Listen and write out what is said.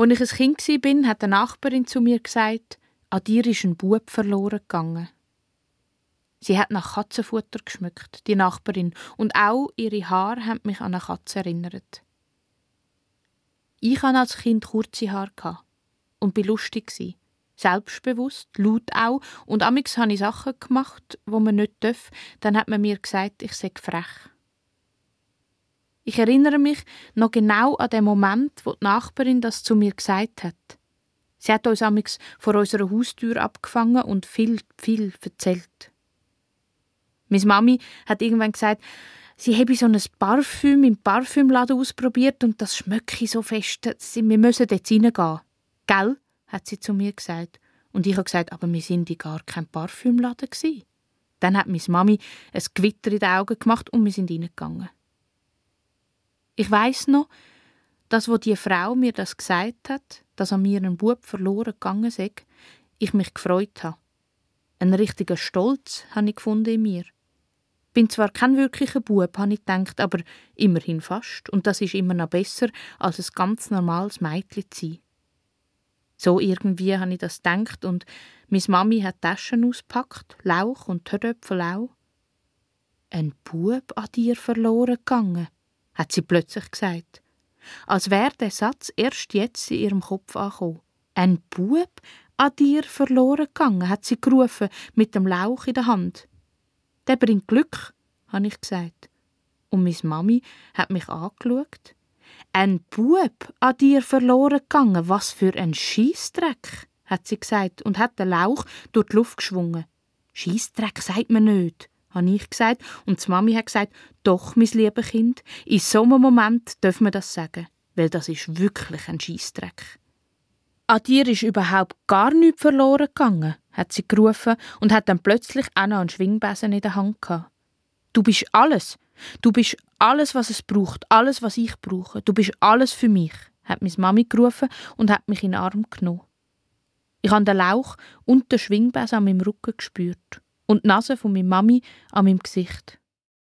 Als ich ein Kind war, hat eine Nachbarin zu mir gesagt, an dir ist ein Bub verloren gegangen. Sie hat nach Katzenfutter geschmückt, die Nachbarin, und auch ihre Haare haben mich an eine Katze erinnert. Ich hatte als Kind kurze Haare und war lustig. Selbstbewusst, laut auch, und amix habe ich Sachen gemacht, wo man nicht darf, dann hat man mir gesagt, ich sei frech. Ich erinnere mich noch genau an den Moment, wo die Nachbarin das zu mir gesagt hat. Sie hat uns amix vor unserer Haustür abgefangen und viel, viel erzählt. Meine Mami hat irgendwann gesagt, sie habe so ein Parfüm im Parfümladen ausprobiert und das schmecke so fest, wir müssen dort reingehen. Gell? hat sie zu mir gesagt. Und ich habe gesagt, aber wir sind in gar kein Parfümladen gewesen. Dann hat meine Mami ein Gewitter in den Augen gemacht und wir sind reingegangen. Ich weiß noch, dass wo die Frau mir das gesagt hat, dass an mir ein Bub verloren gegangen ist, ich mich gefreut habe. Ein richtiger Stolz habe ich gefunden in mir. Bin zwar kein wirklicher Bub, habe ich gedacht, aber immerhin fast. Und das ist immer noch besser, als ein ganz normales Mädchen zu sein. So irgendwie habe ich das gedacht und meine Mami hat Taschen auspackt, Lauch und Höröpfel auch. Ein Bub an dir verloren gegangen, hat sie plötzlich gesagt. Als wäre der Satz erst jetzt in ihrem Kopf angekommen. Ein Bub an dir verloren gegangen, hat sie gerufen, mit dem Lauch in der Hand. Der bringt Glück, habe ich gesagt. Und meine Mami hat mich angeschaut ein Bub an dir verloren gegangen, was für ein Schießdreck, hat sie gesagt und hat den Lauch durch die Luft geschwungen. Schießdreck sagt man nicht, habe ich gesagt und die Mami hat gesagt, doch, mein liebes Kind, in so einem Moment dürfen wir das sagen, weil das ist wirklich ein Schießdreck. An dir ist überhaupt gar nichts verloren gegangen, hat sie gerufen und hat dann plötzlich auch noch einen Schwingbesen in der Hand gehabt. Du bist alles, Du bist alles, was es braucht, alles, was ich brauche. Du bist alles für mich, hat meine Mami gerufen und hat mich in den Arm genommen. Ich habe den Lauch und den Schwingbesen an meinem Rücken gespürt und die Nase von meiner Mami an meinem Gesicht.